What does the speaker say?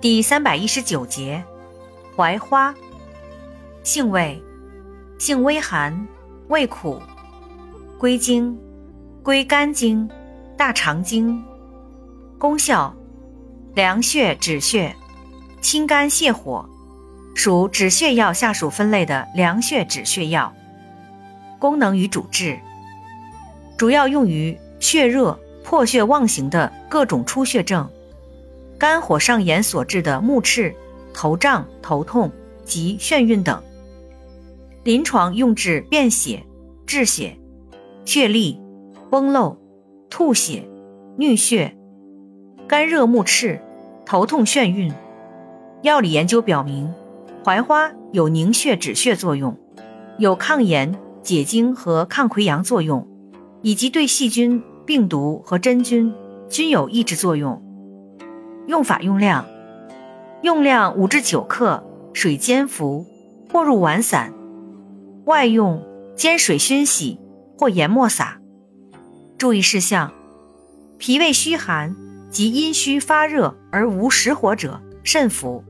第三百一十九节，槐花，性味，性微寒，味苦，归经，归肝经、大肠经。功效，凉血止血，清肝泻火，属止血药下属分类的凉血止血药。功能与主治，主要用于血热、破血妄行的各种出血症。肝火上炎所致的目赤、头胀、头痛及眩晕等，临床用治便血、滞血、血痢、崩漏、吐血、衄血、肝热目赤、头痛眩晕。药理研究表明，槐花有凝血止血作用，有抗炎、解痉和抗溃疡作用，以及对细菌、病毒和真菌均有抑制作用。用法用量：用量五至九克，水煎服，或入丸散。外用煎水熏洗或研末撒。注意事项：脾胃虚寒及阴虚发热而无实火者慎服。